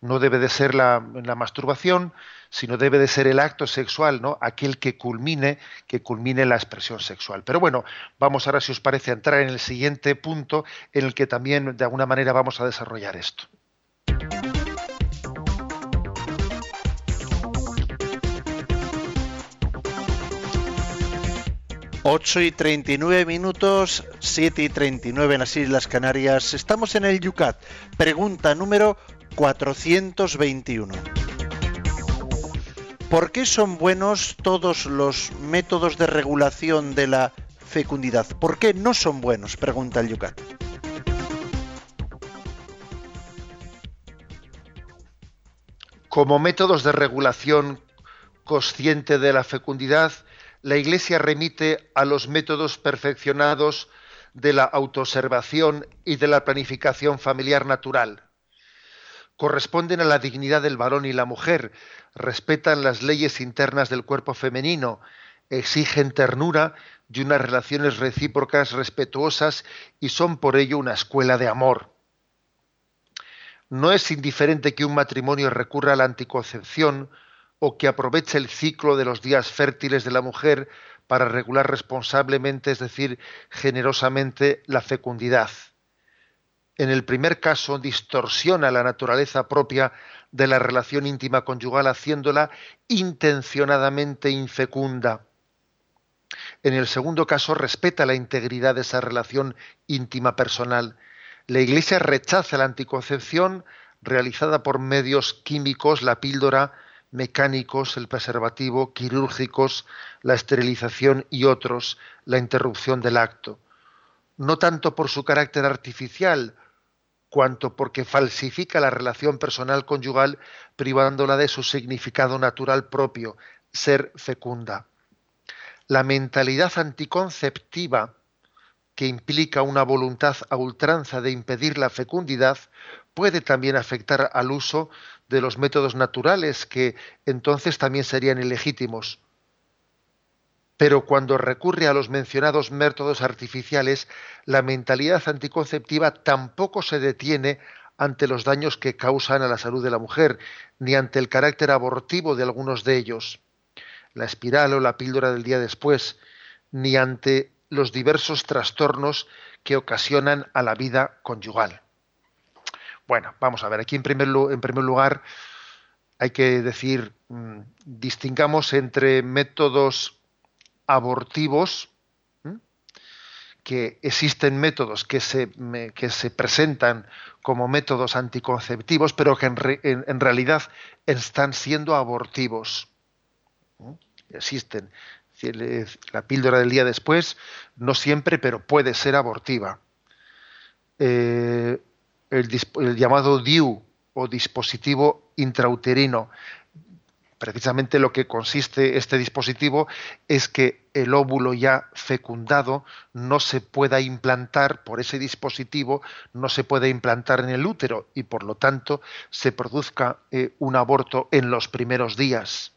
no debe de ser la, la masturbación sino debe de ser el acto sexual, ¿no? Aquel que culmine, que culmine la expresión sexual. Pero bueno, vamos ahora, si os parece, a entrar en el siguiente punto en el que también de alguna manera vamos a desarrollar esto. Ocho y 39 minutos, 7 y 39 en las Islas Canarias. Estamos en el Yucat. Pregunta número 421. ¿Por qué son buenos todos los métodos de regulación de la fecundidad? ¿Por qué no son buenos? Pregunta el Yucat. Como métodos de regulación consciente de la fecundidad, la Iglesia remite a los métodos perfeccionados de la autoobservación y de la planificación familiar natural corresponden a la dignidad del varón y la mujer, respetan las leyes internas del cuerpo femenino, exigen ternura y unas relaciones recíprocas respetuosas y son por ello una escuela de amor. No es indiferente que un matrimonio recurra a la anticoncepción o que aproveche el ciclo de los días fértiles de la mujer para regular responsablemente, es decir, generosamente, la fecundidad en el primer caso distorsiona la naturaleza propia de la relación íntima conyugal haciéndola intencionadamente infecunda. En el segundo caso respeta la integridad de esa relación íntima personal. La Iglesia rechaza la anticoncepción realizada por medios químicos, la píldora, mecánicos, el preservativo, quirúrgicos, la esterilización y otros, la interrupción del acto. No tanto por su carácter artificial, cuanto porque falsifica la relación personal conyugal privándola de su significado natural propio, ser fecunda. La mentalidad anticonceptiva, que implica una voluntad a ultranza de impedir la fecundidad, puede también afectar al uso de los métodos naturales, que entonces también serían ilegítimos. Pero cuando recurre a los mencionados métodos artificiales, la mentalidad anticonceptiva tampoco se detiene ante los daños que causan a la salud de la mujer, ni ante el carácter abortivo de algunos de ellos, la espiral o la píldora del día después, ni ante los diversos trastornos que ocasionan a la vida conyugal. Bueno, vamos a ver, aquí en primer, lugar hay que decir, mm, distingamos entre métodos abortivos, que existen métodos que se, que se, presentan como métodos anticonceptivos, pero que en, realidad están siendo abortivos. Existen. La píldora del día después, no siempre, pero puede ser abortiva. Eh, el, llamado DIU o dispositivo intrauterino precisamente lo que consiste este dispositivo es que el óvulo ya fecundado no se pueda implantar por ese dispositivo, no se pueda implantar en el útero y por lo tanto se produzca eh, un aborto en los primeros días.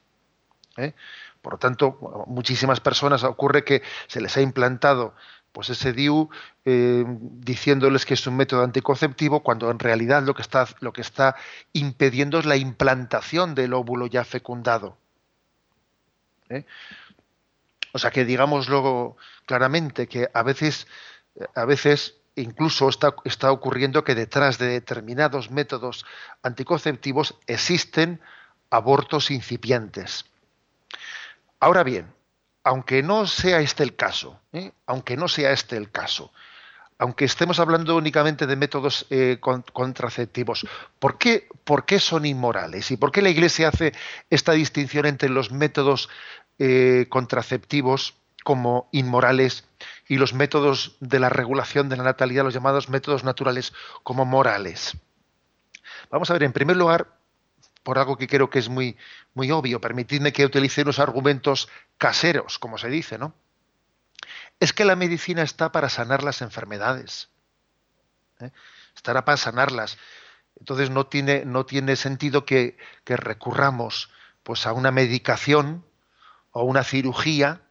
¿eh? Por lo tanto, muchísimas personas ocurre que se les ha implantado pues ese DIU eh, diciéndoles que es un método anticonceptivo cuando en realidad lo que está lo que está impidiendo es la implantación del óvulo ya fecundado. ¿eh? O sea que digámoslo claramente que a veces a veces incluso está, está ocurriendo que detrás de determinados métodos anticonceptivos existen abortos incipientes. Ahora bien, aunque no sea este el caso, ¿eh? aunque no sea este el caso, aunque estemos hablando únicamente de métodos eh, contraceptivos, ¿por qué, ¿por qué, son inmorales? ¿Y por qué la Iglesia hace esta distinción entre los métodos eh, contraceptivos como inmorales y los métodos de la regulación de la natalidad, los llamados métodos naturales, como morales? Vamos a ver, en primer lugar, por algo que creo que es muy, muy obvio, permitidme que utilice unos argumentos caseros, como se dice, ¿no? Es que la medicina está para sanar las enfermedades. ¿eh? Estará para sanarlas. Entonces no tiene, no tiene sentido que, que recurramos pues, a una medicación o una cirugía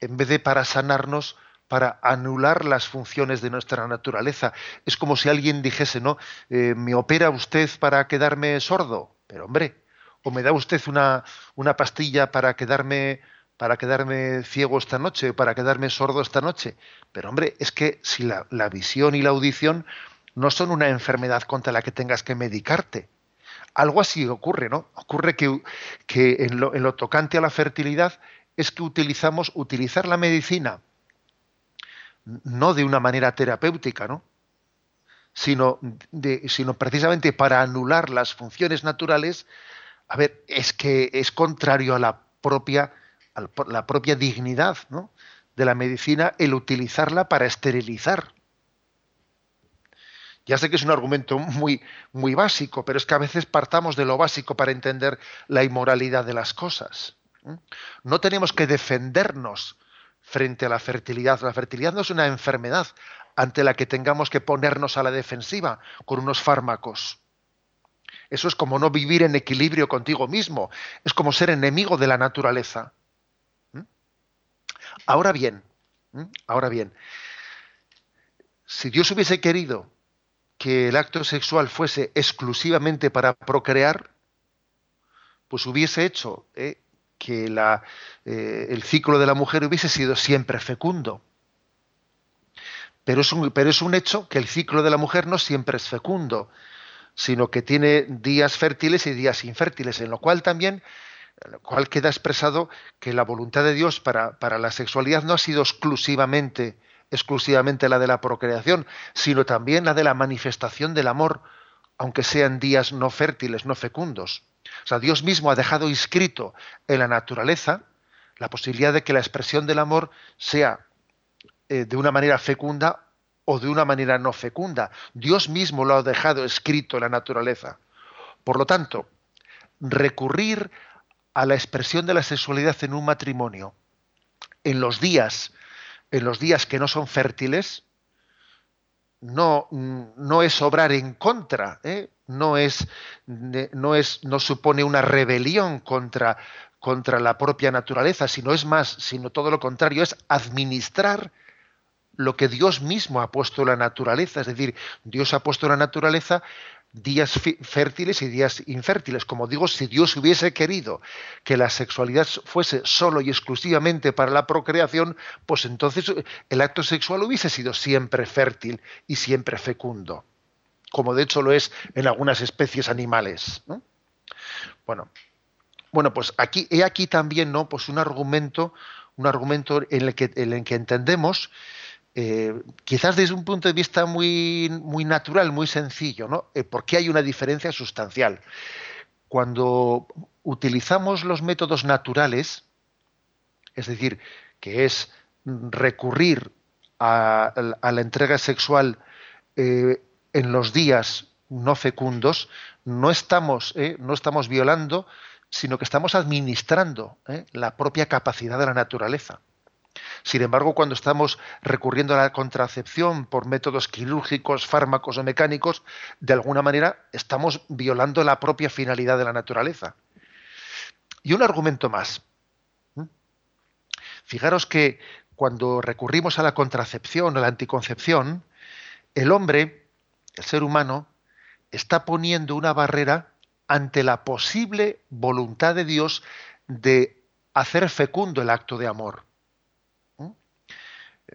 en vez de para sanarnos para anular las funciones de nuestra naturaleza. Es como si alguien dijese, ¿no? Eh, ¿Me opera usted para quedarme sordo? Pero hombre, o me da usted una, una pastilla para quedarme para quedarme ciego esta noche, para quedarme sordo esta noche. Pero hombre, es que si la, visión y la audición no son una enfermedad contra la que tengas que medicarte. Algo así ocurre, ¿no? Ocurre que, que en, lo, en, lo, tocante a la fertilidad es que utilizamos utilizar la medicina no de una manera terapéutica, ¿no? Sino, sino precisamente para anular las funciones naturales, a ver, es que es contrario a la propia, a la propia dignidad ¿no? de la medicina el utilizarla para esterilizar. Ya sé que es un argumento muy, muy básico, pero es que a veces partamos de lo básico para entender la inmoralidad de las cosas. No tenemos que defendernos frente a la fertilidad. La fertilidad no es una enfermedad ante la que tengamos que ponernos a la defensiva con unos fármacos. Eso es como no vivir en equilibrio contigo mismo, es como ser enemigo de la naturaleza. ¿Mm? Ahora bien, ¿Mm? ahora bien, si Dios hubiese querido que el acto sexual fuese exclusivamente para procrear, pues hubiese hecho ¿eh? Que eh, el ciclo de la mujer hubiese sido siempre fecundo. Pero es, un, pero es un hecho que el ciclo de la mujer no siempre es fecundo, sino que tiene días fértiles y días infértiles, en lo cual también lo cual queda expresado que la voluntad de Dios para, para la sexualidad no ha sido exclusivamente, exclusivamente la de la procreación, sino también la de la manifestación del amor, aunque sean días no fértiles, no fecundos. O sea, Dios mismo ha dejado inscrito en la naturaleza la posibilidad de que la expresión del amor sea eh, de una manera fecunda o de una manera no fecunda. Dios mismo lo ha dejado escrito en la naturaleza. Por lo tanto, recurrir a la expresión de la sexualidad en un matrimonio en los días en los días que no son fértiles no, no es obrar en contra, ¿eh? no, es, no, es, no supone una rebelión contra, contra la propia naturaleza, sino es más, sino todo lo contrario, es administrar lo que Dios mismo ha puesto en la naturaleza. Es decir, Dios ha puesto en la naturaleza días fértiles y días infértiles. Como digo, si Dios hubiese querido que la sexualidad fuese solo y exclusivamente para la procreación, pues entonces el acto sexual hubiese sido siempre fértil y siempre fecundo, como de hecho lo es en algunas especies animales. Bueno, bueno, pues aquí he aquí también, ¿no? Pues un argumento un argumento en el que, en el que entendemos, eh, quizás desde un punto de vista muy, muy natural, muy sencillo, ¿no? Eh, ¿Por qué hay una diferencia sustancial? Cuando utilizamos los métodos naturales, es decir, que es recurrir a, la entrega sexual eh, en los días no fecundos, no estamos, eh, no estamos violando, sino que estamos administrando la propia capacidad de la naturaleza. Sin embargo, cuando estamos recurriendo a la contracepción por métodos quirúrgicos, fármacos o mecánicos, de alguna manera estamos violando la propia finalidad de la naturaleza. Y un argumento más. Fijaros que cuando recurrimos a la contracepción, a la anticoncepción, el hombre, el ser humano, está poniendo una barrera ante la posible voluntad de Dios de hacer fecundo el acto de amor.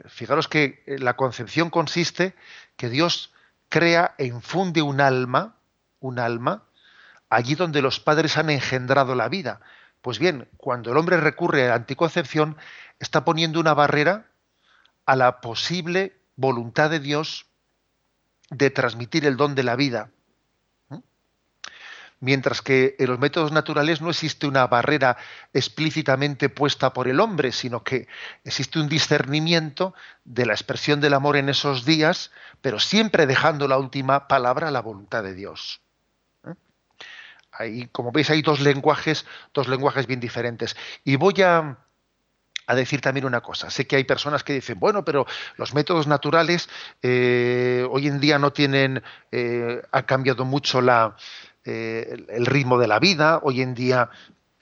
Fijaros que eh, la concepción consiste que Dios crea e infunde un alma, un alma, allí donde los padres han engendrado la vida. Pues bien, cuando el hombre recurre a la anticoncepción, está poniendo una barrera a la posible voluntad de Dios de transmitir el don de la vida. Mientras que en los métodos naturales no existe una barrera explícitamente puesta por el hombre, sino que existe un discernimiento de la expresión del amor en esos días, pero siempre dejando la última palabra a la voluntad de Dios. Ahí, como veis, hay dos lenguajes, dos lenguajes bien diferentes. Y voy a, decir también una cosa. Sé que hay personas que dicen, bueno, pero los métodos naturales eh, hoy en día no tienen, eh, ha cambiado mucho la, eh, el ritmo de la vida, hoy en día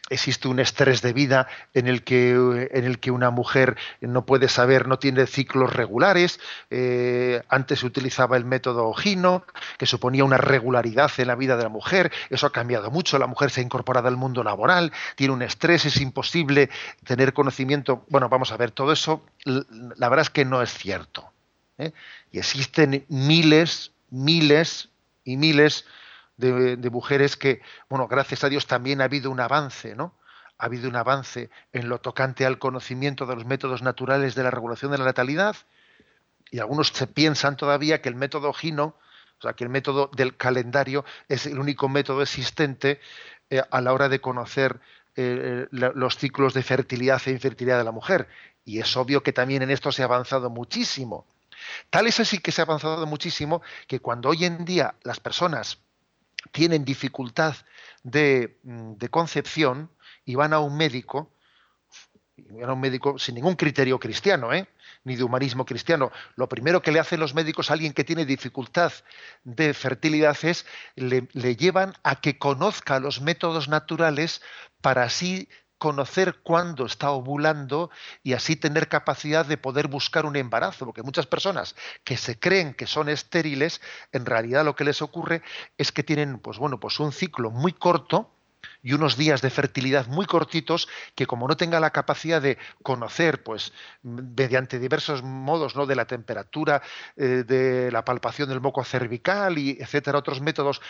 existe un estrés de vida en el que, en el que una mujer no puede saber, no tiene ciclos regulares. Eh, antes se utilizaba el método Ogino, que suponía una regularidad en la vida de la mujer. Eso ha cambiado mucho. La mujer se ha incorporado al mundo laboral, tiene un estrés, es imposible tener conocimiento. Bueno, vamos a ver, todo eso, la verdad es que no es cierto. ¿eh? Y existen miles, miles y miles mujeres que, bueno, gracias a Dios también ha habido un avance, ¿no? Ha habido un avance en lo tocante al conocimiento de los métodos naturales de la regulación de la natalidad y algunos se piensan todavía que el método Gino, o sea, que el método del calendario es el único método existente eh, a la hora de conocer eh, los ciclos de fertilidad e infertilidad de la mujer. Y es obvio que también en esto se ha avanzado muchísimo. Tal es así que se ha avanzado muchísimo que cuando hoy en día las personas tienen dificultad mm, de, concepción y van a un médico, a un médico sin ningún criterio cristiano, ¿eh? ni de humanismo cristiano. Lo primero que le hacen los médicos a alguien que tiene dificultad de fertilidad es le llevan a que conozca los métodos naturales para así conocer cuándo está ovulando y así tener capacidad de poder buscar un embarazo, porque muchas personas que se creen que son estériles, en realidad lo que les ocurre es que tienen pues bueno, pues un ciclo muy corto y unos días de fertilidad muy cortitos que como no tenga la capacidad de conocer pues mediante diversos modos no de la temperatura eh, de la palpación del moco cervical y etcétera otros métodos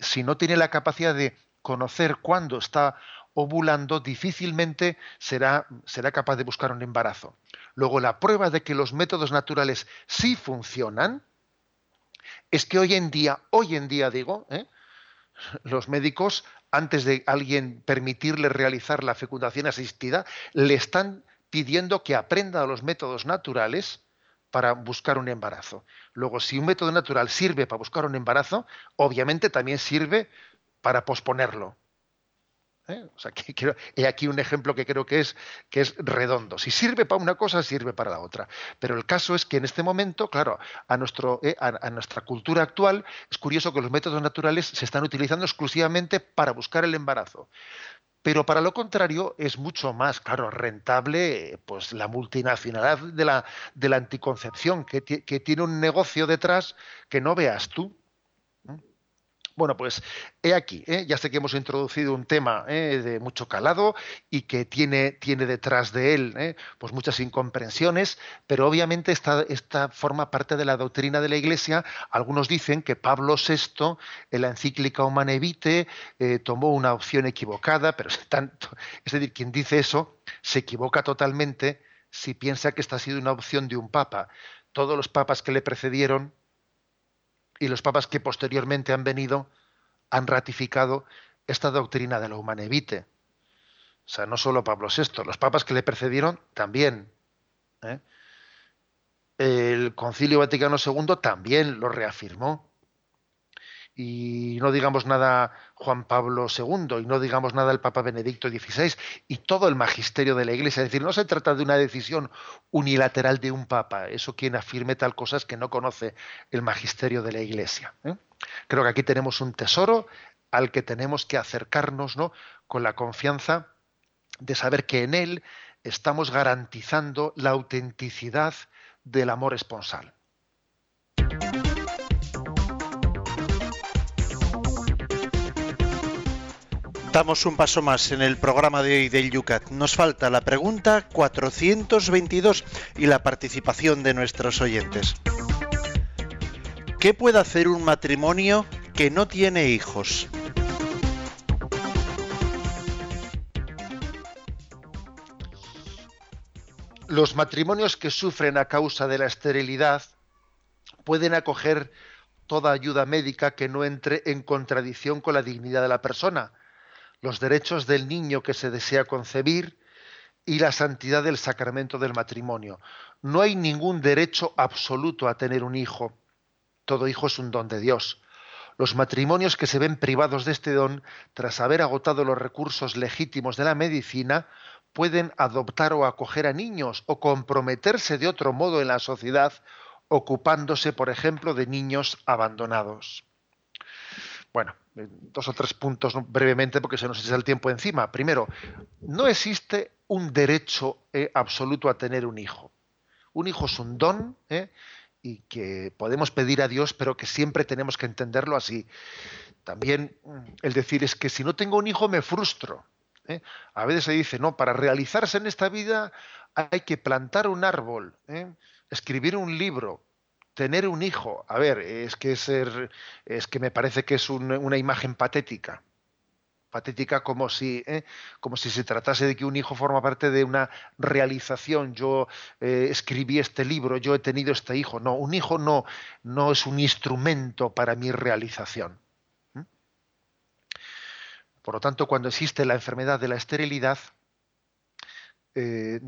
si no tiene la capacidad de conocer cuándo está ovulando difícilmente será, será capaz de buscar un embarazo. Luego, la prueba de que los métodos naturales sí funcionan es que hoy en día, hoy en día digo, ¿eh? los médicos, antes de alguien permitirle realizar la fecundación asistida, le están pidiendo que aprenda los métodos naturales para buscar un embarazo. Luego, si un método natural sirve para buscar un embarazo, obviamente también sirve para posponerlo. ¿Eh? He aquí un ejemplo que creo que es, redondo. Si sirve para una cosa, sirve para la otra. Pero el caso es que en este momento, claro, eh, a, nuestra cultura actual, es curioso que los métodos naturales se están utilizando exclusivamente para buscar el embarazo. Pero para lo contrario, es mucho más, claro, rentable pues, la multinacionalidad de la, anticoncepción, que tiene un negocio detrás que no veas tú. Bueno, pues he aquí, ¿eh? ya sé que hemos introducido un tema ¿eh? de mucho calado y que tiene, tiene detrás de él ¿eh? pues muchas incomprensiones, pero obviamente esta, esta, forma parte de la doctrina de la Iglesia. Algunos dicen que Pablo VI, en la encíclica Humane Vitae, tomó una opción equivocada, pero es, tanto, es decir, quien dice eso se equivoca totalmente si piensa que esta ha sido una opción de un papa. Todos los papas que le precedieron y los papas que posteriormente han venido han ratificado esta doctrina de la humanevite. O sea, no solo Pablo VI, los papas que le precedieron también. ¿eh? El Concilio Vaticano II también lo reafirmó y no digamos nada Juan Pablo II y no digamos nada el Papa Benedicto XVI y todo el magisterio de la Iglesia. Es decir, no se trata de una decisión unilateral de un Papa. Eso quien afirme tal cosa es que no conoce el magisterio de la Iglesia. ¿eh? Creo que aquí tenemos un tesoro al que tenemos que acercarnos ¿no? con la confianza de saber que en él estamos garantizando la autenticidad del amor esponsal. Damos un paso más en el programa de hoy del Yucat. Nos falta la pregunta 422 y la participación de nuestros oyentes. ¿Qué puede hacer un matrimonio que no tiene hijos? Los matrimonios que sufren a causa de la esterilidad pueden acoger toda ayuda médica que no entre en contradicción con la dignidad de la persona los derechos del niño que se desea concebir y la santidad del sacramento del matrimonio. No hay ningún derecho absoluto a tener un hijo. Todo hijo es un don de Dios. Los matrimonios que se ven privados de este don, tras haber agotado los recursos legítimos de la medicina, pueden adoptar o acoger a niños o comprometerse de otro modo en la sociedad, ocupándose, por ejemplo, de niños abandonados. Bueno, eh, dos o tres puntos brevemente porque se nos echa el tiempo encima. Primero, no existe un derecho eh, absoluto a tener un hijo. Un hijo es un don eh, y que podemos pedir a Dios, pero que siempre tenemos que entenderlo así. También mm, el decir es que si no tengo un hijo me frustro. A veces se dice, no, para realizarse en esta vida hay que plantar un árbol, escribir un libro, tener un hijo, a ver, es que ser, es que me parece que es una imagen patética, patética como si, ¿eh? como si se tratase de que un hijo forma parte de una realización. Yo eh, escribí este libro, yo he tenido este hijo. No, un hijo no, no es un instrumento para mi realización. Por lo tanto, cuando existe la enfermedad de la esterilidad, eh,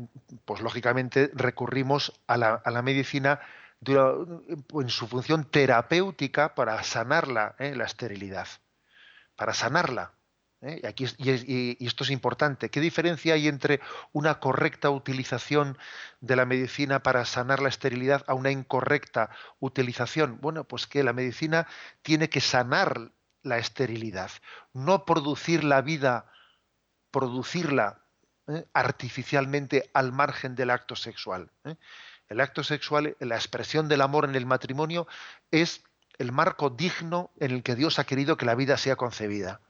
pues lógicamente recurrimos a la, a la medicina en su función terapéutica para sanarla, ¿eh? la esterilidad, para sanarla. ¿eh? Y, aquí, y, esto es importante. ¿Qué diferencia hay entre una correcta utilización de la medicina para sanar la esterilidad a una incorrecta utilización? Bueno, pues que la medicina tiene que sanar la esterilidad, no producir la vida, producirla ¿eh? artificialmente al margen del acto sexual. El acto sexual, la expresión del amor en el matrimonio, es el marco digno en el que Dios ha querido que la vida sea concebida.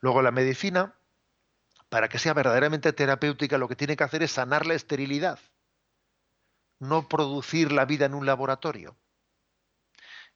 Luego la medicina, para que sea verdaderamente terapéutica, lo que tiene que hacer es sanar la esterilidad, no producir la vida en un laboratorio.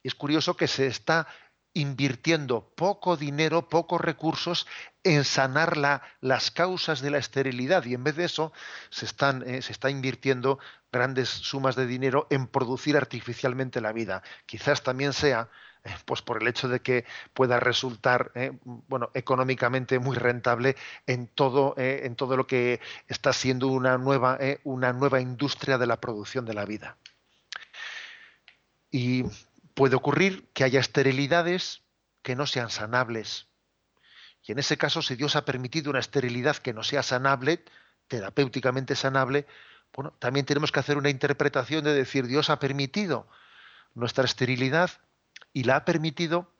Es curioso que se está invirtiendo poco dinero, pocos recursos en sanar las causas de la esterilidad y en vez de eso se, eh, se está invirtiendo grandes sumas de dinero en producir artificialmente la vida. Quizás también sea eh, pues por el hecho de que pueda resultar eh, bueno económicamente muy rentable en todo en todo lo que está siendo una nueva una nueva industria de la producción de la vida y puede ocurrir que haya esterilidades que no sean sanables. Y en ese caso, si Dios ha permitido una esterilidad que no sea sanable, terapéuticamente sanable, bueno, también tenemos que hacer una interpretación de decir Dios ha permitido nuestra esterilidad y la ha permitido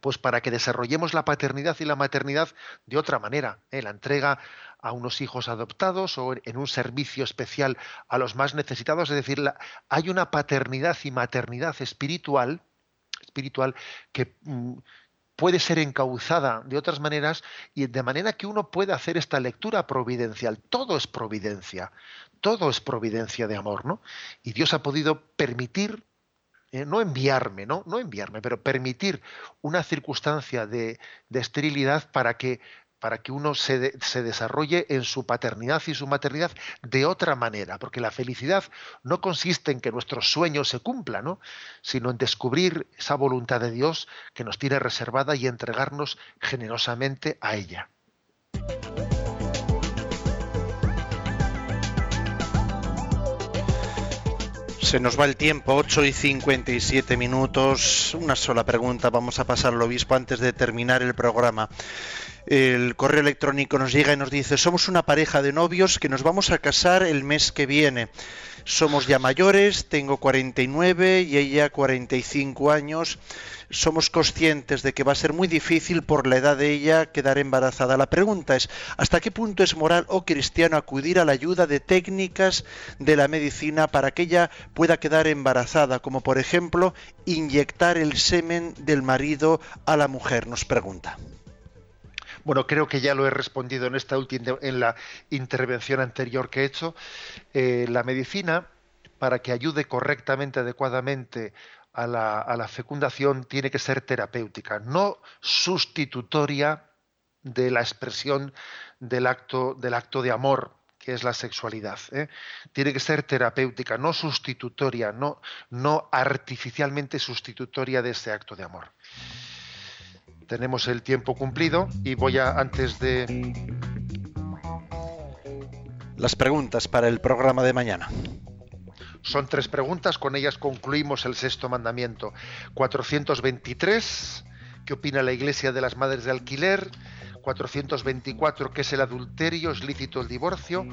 pues para que desarrollemos la paternidad y la maternidad de otra manera, ¿eh? la entrega a unos hijos adoptados o en un servicio especial a los más necesitados, es decir, hay una paternidad y maternidad espiritual, espiritual que, mm, puede ser encauzada de otras maneras y de manera que uno pueda hacer esta lectura providencial. Todo es providencia, todo es providencia de amor, ¿no? Y Dios ha podido permitir, eh, no enviarme, ¿no? No enviarme, pero permitir una circunstancia de, de esterilidad para que para que uno se, se, desarrolle en su paternidad y su maternidad de otra manera, porque la felicidad no consiste en que nuestros sueños se cumplan, ¿no? sino en descubrir esa voluntad de Dios que nos tiene reservada y entregarnos generosamente a ella. Se nos va el tiempo, 8 y 57 minutos. Una sola pregunta vamos a pasar al obispo antes de terminar el programa. El correo electrónico nos llega y nos dice, somos una pareja de novios que nos vamos a casar el mes que viene. Somos ya mayores, tengo 49 y ella 45 años. Somos conscientes de que va a ser muy difícil por la edad de ella quedar embarazada. La pregunta es, ¿hasta qué punto es moral o cristiano acudir a la ayuda de técnicas de la medicina para que ella pueda quedar embarazada? Como por ejemplo, inyectar el semen del marido a la mujer, nos pregunta. Bueno, creo que ya lo he respondido en esta última, en la intervención anterior que he hecho. Eh, la medicina, para que ayude correctamente, adecuadamente a la, fecundación, tiene que ser terapéutica, no sustitutoria de la expresión del acto, del acto de amor, que es la sexualidad. ¿eh? Tiene que ser terapéutica, no sustitutoria, no artificialmente sustitutoria de ese acto de amor tenemos el tiempo cumplido y voy a, antes de... Las preguntas para el programa de mañana. Son tres preguntas, con ellas concluimos el sexto mandamiento. 423, ¿qué opina la Iglesia de las Madres de Alquiler? 424, ¿qué es el adulterio? ¿Es lícito el divorcio?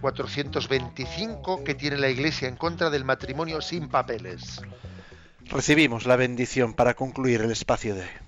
425, ¿qué tiene la Iglesia en contra del matrimonio sin papeles? Recibimos la bendición para concluir el espacio de